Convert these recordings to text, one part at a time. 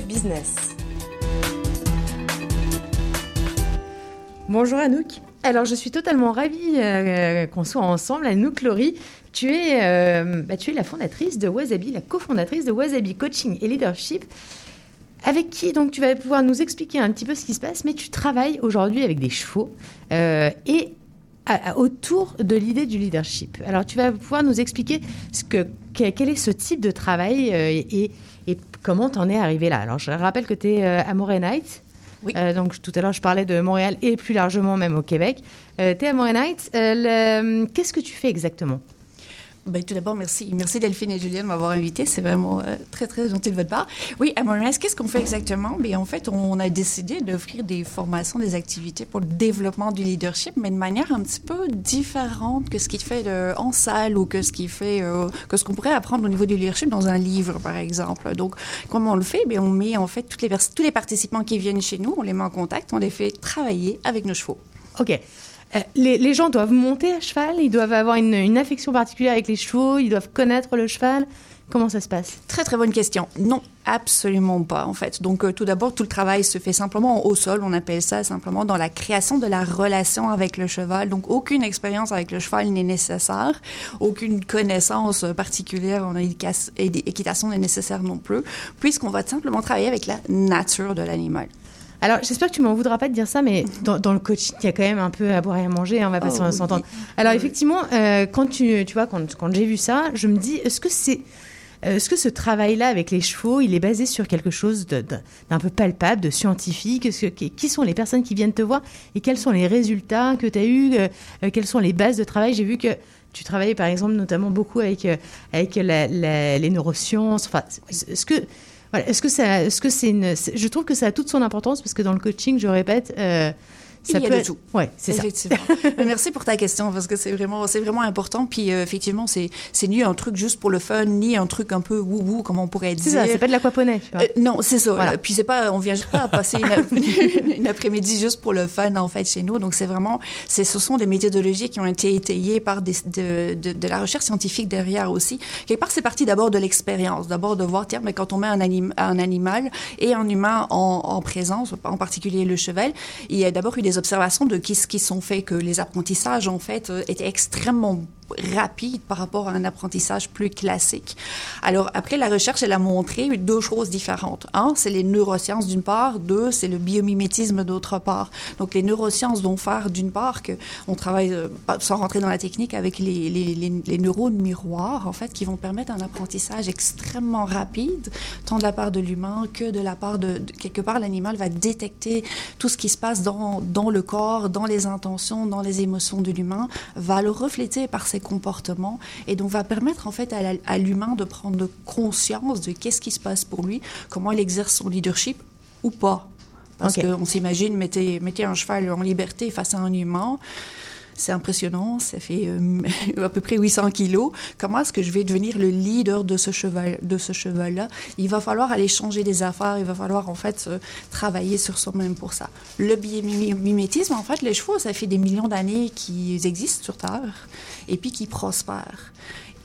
Business. Bonjour Anouk. Alors je suis totalement ravie euh, qu'on soit ensemble. Anouk Laurie, tu es, euh, bah, tu es la fondatrice de Wasabi, la cofondatrice de Wasabi Coaching et Leadership, avec qui donc tu vas pouvoir nous expliquer un petit peu ce qui se passe, mais tu travailles aujourd'hui avec des chevaux euh, et autour de l'idée du leadership. Alors tu vas pouvoir nous expliquer ce que, quel est ce type de travail et, et, comment tu en es arrivé là. Alors je rappelle que tu es à Night. Oui. donc tout à l'heure, je parlais de Montréal et plus largement même au Québec. Euh, tu es à Montréal. Qu'est-ce que tu fais exactement? Ben, tout d'abord, merci. Merci Delphine et Julien de m'avoir invité. C'est vraiment euh, très, très gentil de votre part. Oui, à qu'est-ce qu'on fait exactement? En fait, on a décidé d'offrir des formations, des activités pour le développement du leadership, mais de manière un petit peu différente que ce qui fait de, en salle ou euh, que ce qu'on pourrait apprendre au niveau du leadership dans un livre, par exemple. Donc, comment on le fait? On met, en fait, tous les participants qui viennent chez nous, on les met en contact, on les fait travailler avec nos chevaux. OK. Euh, les, gens doivent monter à cheval, ils doivent avoir une, affection particulière avec les chevaux, ils doivent connaître le cheval. Comment ça se passe? Très très bonne question. Non, absolument pas en fait. Donc euh, tout d'abord, tout le travail se fait simplement au sol, on appelle ça simplement dans la création de la relation avec le cheval. Donc aucune expérience avec le cheval n'est nécessaire, aucune connaissance particulière en équitation n'est nécessaire non plus, puisqu'on va simplement travailler avec la nature de l'animal. Alors, j'espère que tu m'en voudras pas de dire ça, mais dans, le coaching, il y a quand même un peu à boire et à manger, hein, on va pas oh, s'entendre. Alors, effectivement, euh, quand tu, tu vois, quand, quand j'ai vu ça, je me dis, est-ce que c'est. Euh, est-ce que ce travail-là avec les chevaux, il est basé sur quelque chose d'un peu palpable, de scientifique? Que, Qui sont les personnes qui viennent te voir et quels sont les résultats que tu as eus euh, Quelles sont les bases de travail? J'ai vu que tu travaillais par exemple notamment beaucoup avec, avec les neurosciences. Enfin, est-ce que est-ce que ça, est-ce que c'est une, je trouve que ça a toute son importance parce que dans le coaching, je répète, euh, ça il y a de tout. Ouais, c'est ça. Merci pour ta question parce que c'est vraiment, c'est vraiment important. Puis euh, effectivement, c'est, c'est ni un truc juste pour le fun, ni un truc un peu wou comme on pourrait dire. C'est ça, c'est pas de l'aquaponnet. Euh, non, c'est ça. Voilà. Puis c'est pas, on vient pas à passer une, après-midi juste pour le fun en fait chez nous. Donc c'est vraiment, c'est, ce sont des méthodologies qui ont été étayées par des, de, de, de, la recherche scientifique derrière aussi. Quelque part, c'est parti d'abord de l'expérience, d'abord de voir, tiens, mais quand on met un, anim, un animal et un humain en, en présence, en particulier le cheval, il y a d'abord eu des observations de qui, qui sont faits que les apprentissages, en fait, euh, étaient extrêmement rapide par rapport à un apprentissage plus classique. Alors, après, la recherche, elle a montré deux choses différentes. Un, c'est les neurosciences d'une part. Deux, c'est le biomimétisme d'autre part. Donc, les neurosciences vont faire d'une part que on travaille, euh, sans rentrer dans la technique, avec les, les, les, neurones miroirs, en fait, qui vont permettre un apprentissage extrêmement rapide, tant de la part de l'humain que de la part de, quelque part, l'animal va détecter tout ce qui se passe dans, dans le corps, dans les intentions, dans les émotions de l'humain, va le refléter par ses comportements et donc va permettre en fait à l'humain de prendre conscience de qu'est-ce qui se passe pour lui, comment il exerce son leadership ou pas. Parce qu'on s'imagine, mettez, mettez un cheval en liberté face à un humain, c'est impressionnant, ça fait euh, à peu près 800 kilos. Comment est-ce que je vais devenir le leader de ce cheval, de ce cheval-là? Il va falloir aller changer des affaires, il va falloir en fait travailler sur soi-même pour ça. Le mimétisme, en fait, les chevaux, ça fait des millions d'années qu'ils existent sur Terre et puis qu'ils prospèrent.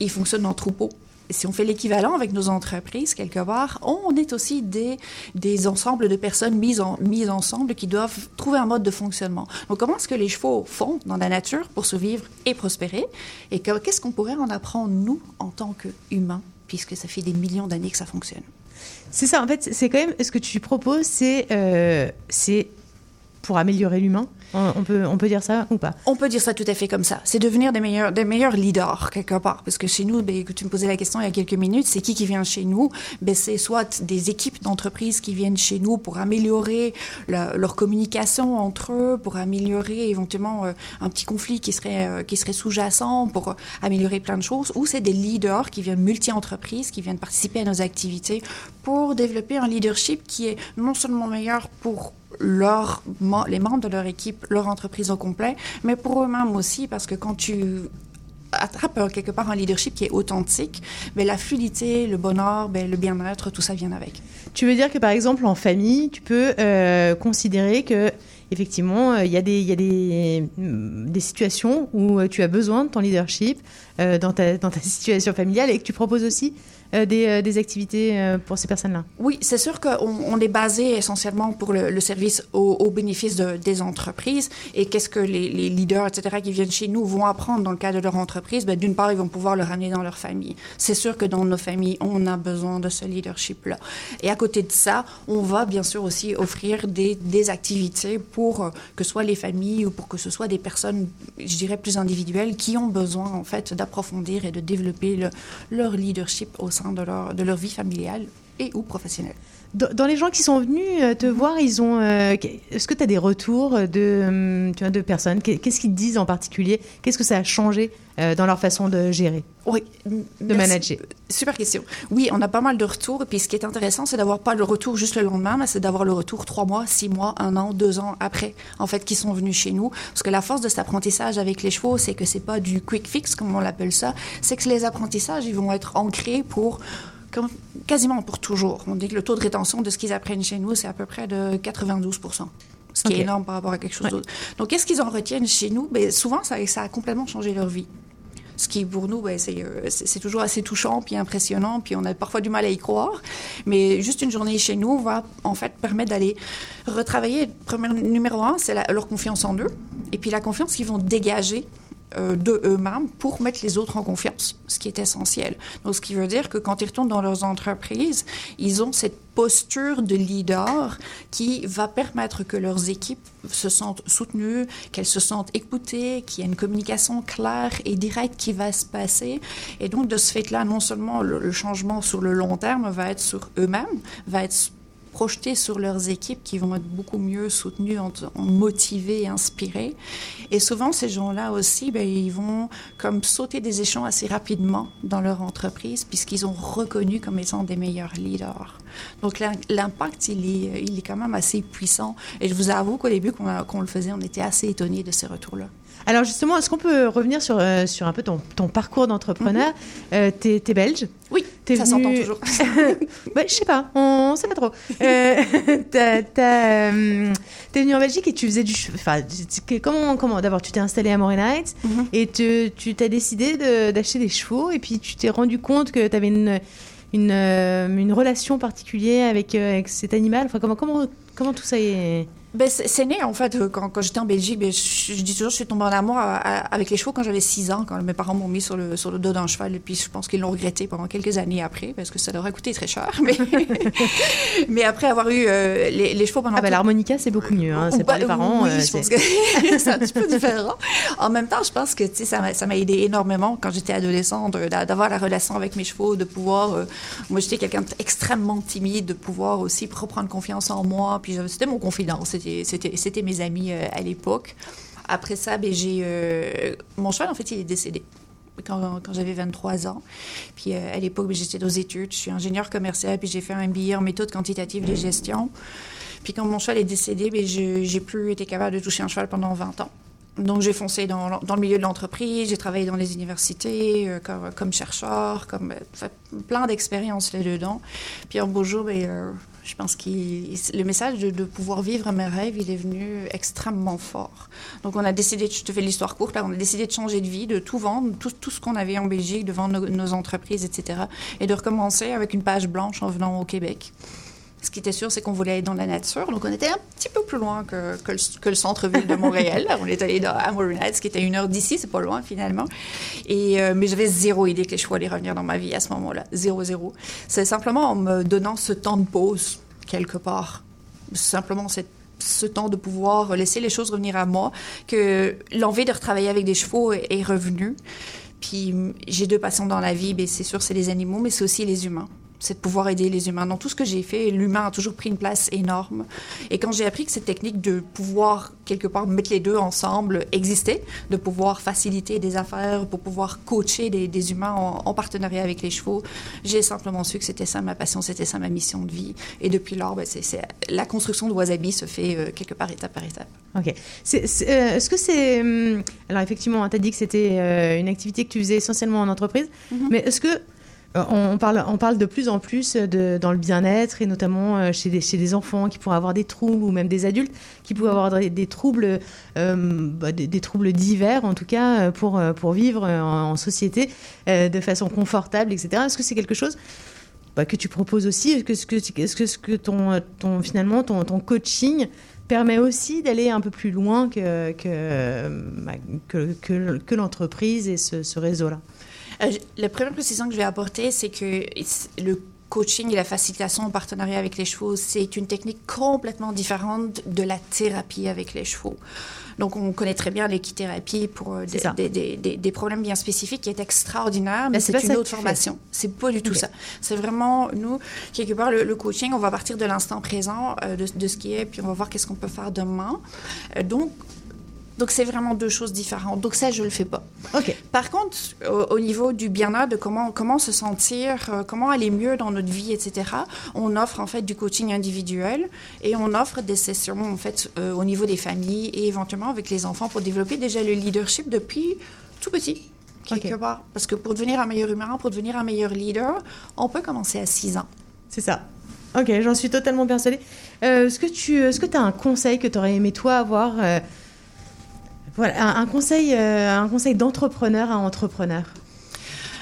Ils fonctionnent en troupeau si on fait l'équivalent avec nos entreprises, quelque part, on est aussi des, des ensembles de personnes mises, mises ensemble qui doivent trouver un mode de fonctionnement. Donc, comment est-ce que les chevaux font dans la nature pour survivre et prospérer? Et qu'est-ce qu'on pourrait en apprendre, nous, en tant qu'humains, puisque ça fait des millions d'années que ça fonctionne? C'est ça, en fait, c'est quand même, ce que tu proposes, c'est euh, pour améliorer l'humain on peut, on peut dire ça ou pas? On peut dire ça tout à fait comme ça. C'est devenir des meilleurs, des meilleurs leaders, quelque part. Parce que chez nous, ben, tu me posais la question il y a quelques minutes, c'est qui qui vient chez nous? Ben, C'est soit des équipes d'entreprises qui viennent chez nous pour améliorer leur communication entre eux, pour améliorer éventuellement euh, un petit conflit qui serait, euh, serait sous-jacent, pour améliorer plein de choses, ou c'est des leaders qui viennent multi-entreprises, qui viennent participer à nos activités pour développer un leadership qui est non seulement meilleur pour les membres de leur équipe, leur entreprise au complet, mais pour eux-mêmes aussi, parce que quand tu attrapes quelque part un leadership qui est authentique, mais ben, la fluidité, le bonheur, ben, le bien-être, tout ça vient avec. Tu veux dire que par exemple en famille, tu peux euh, considérer que effectivement, euh, il y a, des, y a des, mm, des, situations où euh, tu as besoin de ton leadership dans, ta, dans ta situation familiale et que tu proposes aussi des, des, activités pour ces personnes-là Oui, c'est sûr qu'on on est basé essentiellement pour le, service au, bénéfice de, des entreprises. Et qu'est-ce que les, leaders, etc., qui viennent chez nous vont apprendre dans le cadre de leur entreprise? Ben, D'une part, ils vont pouvoir le ramener dans leur famille. C'est sûr que dans nos familles, on a besoin de ce leadership-là. Et à côté de ça, on va bien sûr aussi offrir des, activités pour euh, que ce soit les familles ou pour que ce soit des personnes, je dirais, plus individuelles qui ont besoin, en fait, d'approfondir et de développer leur leadership au sein de leur, vie familiale et ou professionnelle. Dans, les gens qui sont venus euh, te voir, ils ont. Euh, est-ce que tu as des retours de, hum, tu vois, de personnes? Qu'est-ce qu'ils disent en particulier? Qu'est-ce que ça a changé euh, dans leur façon de gérer? Oui. De manager Super question. Oui, on a pas mal de retours. Et puis ce qui est intéressant, c'est d'avoir pas le retour juste le lendemain, mais c'est d'avoir le retour trois mois, six mois, un an, deux ans après, en fait, qui sont venus chez nous. Parce que la force de cet apprentissage avec les chevaux, c'est que c'est pas du quick fix, comme on l'appelle ça. C'est que les apprentissages, ils vont être ancrés pour quasiment pour toujours. On dit que le taux de rétention de ce qu'ils apprennent chez nous, c'est à peu près de 92% ce qui est énorme par rapport à quelque chose d'autre. Donc, qu'est-ce qu'ils en retiennent chez nous? Bien, souvent, ça, ça, a complètement changé leur vie. Ce qui, pour nous, ben, euh, c'est toujours assez touchant, puis impressionnant, puis on a parfois du mal à y croire. Mais juste une journée chez nous va, en fait, permettre d'aller retravailler. Premier, numéro un, c'est leur confiance en eux, et puis la confiance qu'ils vont dégager de eux-mêmes pour mettre les autres en confiance, ce qui est essentiel. Donc, ce qui veut dire que quand ils retournent dans leurs entreprises, ils ont cette posture de leader qui va permettre que leurs équipes se sentent soutenues, qu'elles se sentent écoutées, qu'il y a une communication claire et directe qui va se passer. Et donc, de ce fait-là, non seulement le, le changement sur le long terme va être sur eux-mêmes, va être projeter sur leurs équipes qui vont être beaucoup mieux soutenues, motivées, inspirées. Et souvent, ces gens-là aussi, ben, ils vont comme sauter des échelons assez rapidement dans leur entreprise puisqu'ils ont reconnu comme étant des meilleurs leaders. Donc l'impact, il est, il est quand même assez puissant. Et je vous avoue qu'au début, qu'on le faisait, on était assez étonnés de ces retours-là. Alors justement, est-ce qu'on peut revenir sur, euh, sur un peu ton, ton parcours d'entrepreneur? Euh, Tu es, belge? Oui, es ça s'entend toujours. bah, je sais pas, on ne sait pas trop. Euh, tu es venu en Belgique et tu faisais du... Enfin, comment, comment D'abord, tu t'es installé à Morin mm-hmm. et tu t'as décidé d'acheter des chevaux et puis tu t'es rendu compte que tu avais une... Une, une, relation particulière avec, avec cet animal enfin, comment, comment, comment tout ça est ben, c'est né, en fait, euh, quand, quand j'étais en Belgique. Ben, je, dis toujours, je suis tombée en amour avec les chevaux quand j'avais 6 ans, quand mes parents m'ont mis sur le, sur le dos d'un cheval. Et puis, je pense qu'ils l'ont regretté pendant quelques années après, parce que ça leur a coûté très cher. Mais, mais après avoir eu euh, les, les, chevaux pendant. Ah, ben, l'harmonica, c'est beaucoup mieux. Hein, c'est pas les parents. Oui, euh, je pense que c'est un petit peu différent. En même temps, je pense que ça m'a aidé énormément quand j'étais adolescente d'avoir la relation avec mes chevaux, de pouvoir. moi, j'étais quelqu'un d'extrêmement timide, de pouvoir aussi reprendre confiance en moi. Puis, c'était mon confident c'était mes amis euh, à l'époque. Après ça, ben, j'ai euh, mon cheval, en fait, il est décédé. Quand, quand j'avais 23 ans. Puis euh, à l'époque, ben, j'étais aux études. Je suis ingénieur commercial, puis j'ai fait un billet en méthode quantitative de gestion. Puis quand mon cheval est décédé, ben, je j'ai plus été capable de toucher un cheval pendant 20 ans. Donc, j'ai foncé dans, dans, le milieu de l'entreprise, j'ai travaillé dans les universités comme, chercheur, comme plein d'expériences là-dedans. Puis un beau jour, ben, je pense que le message de, pouvoir vivre mes rêves, il est venu extrêmement fort. Donc, on a décidé, je te fais l'histoire courte, on a décidé de changer de vie, de tout vendre, tout ce qu'on avait en Belgique, de vendre nos, entreprises, etc. Et de recommencer avec une page blanche en venant au Québec. Ce qui était sûr, c'est qu'on voulait être dans la nature. Donc, on était un petit peu plus loin que, que le, centre-ville de Montréal. on est allé à ce qui était une heure d'ici. C'est pas loin, finalement. Et, euh, mais j'avais zéro idée que les chevaux allaient revenir dans ma vie à ce moment-là. Zéro, zéro. C'est simplement en me donnant ce temps de pause, quelque part. Simplement ce temps de pouvoir laisser les choses revenir à moi, que l'envie de retravailler avec des chevaux est revenue. Puis j'ai deux passions dans la vie, c'est sûr, c'est les animaux, mais c'est aussi les humains c'est de pouvoir aider les humains. Dans tout ce que j'ai fait, l'humain a toujours pris une place énorme. Et quand j'ai appris que cette technique de pouvoir, quelque part, mettre les deux ensemble existait, de pouvoir faciliter des affaires, pour pouvoir coacher des, humains en, partenariat avec les chevaux, j'ai simplement su que c'était ça ma passion, c'était ça ma mission de vie. Et depuis lors, ben, la construction de Wasabi se fait euh, quelque part étape par étape. OK. Euh, est-ce que c'est... Hum, alors effectivement, tu as dit que c'était euh, une activité que tu faisais essentiellement en entreprise, mm-hmm. mais est-ce que on, parle, on parle de plus en plus dans le bien-être et notamment euh, chez des, enfants qui pourraient avoir des troubles ou même des adultes qui pourraient avoir des, troubles, euh, bah, des, troubles divers en tout cas pour, pour vivre en, société de façon confortable, etc. Est-ce que c'est quelque chose bah, que tu proposes aussi? Est-ce que, -ce que, ton, finalement ton, coaching permet aussi d'aller un peu plus loin que, que, bah, l'entreprise et ce réseau-là? Euh, la première précision que je vais apporter, c'est que le coaching et la facilitation en partenariat avec les chevaux, c'est une technique complètement différente de la thérapie avec les chevaux. Donc, on connaît très bien l'équithérapie pour euh, des, des, des, des, problèmes bien spécifiques qui est extraordinaire, mais, c'est une autre formation. C'est pas du tout ça. C'est vraiment, nous, quelque part, le, coaching, on va partir de l'instant présent, euh, de, de, ce qui est, puis on va voir qu'est-ce qu'on peut faire demain. donc, donc, c'est vraiment deux choses différentes. Donc, ça, je le fais pas. OK. Par contre, au, niveau du bien-être, de comment, comment se sentir, euh, comment aller mieux dans notre vie, etc., on offre, en fait, du coaching individuel et on offre des sessions, en fait, euh, au niveau des familles et éventuellement avec les enfants pour développer déjà le leadership depuis tout petit. Quelque part. Parce que pour devenir un meilleur humain, pour devenir un meilleur leader, on peut commencer à 6 ans. C'est ça. Ok, j'en suis totalement persuadée. Euh, est-ce que tu est-ce que as un conseil que tu aurais aimé toi avoir voilà, un, conseil, euh, un conseil d'entrepreneur à entrepreneur.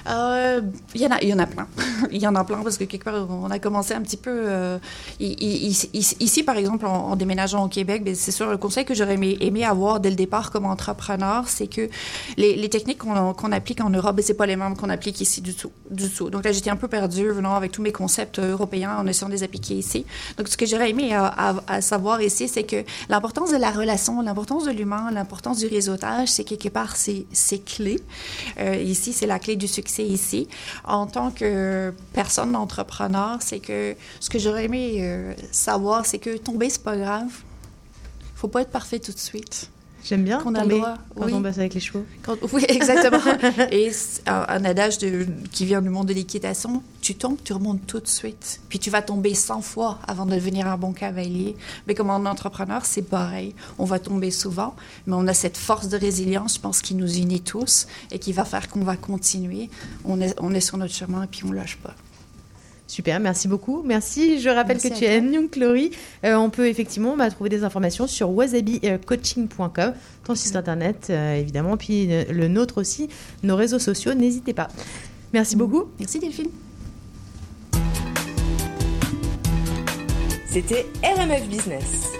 Euh, il y en a, y en a plein. il y en a plein parce que quelque part, on a commencé un petit peu euh, ici, par exemple, en, déménageant au Québec. Ben, c'est sûr le conseil que j'aurais aimé, avoir dès le départ comme entrepreneur, c'est que les, techniques qu'on applique en Europe, ben, c'est pas les mêmes qu'on applique ici du tout, du tout. Donc là, j'étais un peu perdue venant avec tous mes concepts européens en essayant de les appliquer ici. Donc ce que j'aurais aimé à, savoir ici, c'est que l'importance de la relation, l'importance de l'humain, l'importance du réseautage, c'est quelque part c'est clé. Euh, ici, c'est la clé du succès ici. En tant que personne d'entrepreneur, c'est que ce que j'aurais aimé euh, savoir, c'est que tomber, c'est pas grave. Faut pas être parfait tout de suite. J'aime bien qu'on tomber quand on bosse avec les chevaux. oui, exactement. Et un, adage de, qui vient du monde de l'équitation, tu tombes, tu remontes tout de suite. Puis tu vas tomber 100 fois avant de devenir un bon cavalier. Mais comme un entrepreneur, c'est pareil. On va tomber souvent, mais on a cette force de résilience, je pense, qui nous unit tous et qui va faire qu'on va continuer. On est, on est sur notre chemin et puis on lâche pas. Super, merci beaucoup. Merci. Je rappelle que tu es Young Chloé. Euh, on peut effectivement bah, trouver des informations sur wasabicoaching.com, ton site internet euh, évidemment, puis le nôtre aussi, nos réseaux sociaux. N'hésitez pas. Merci beaucoup. Merci Delphine. C'était RMF Business.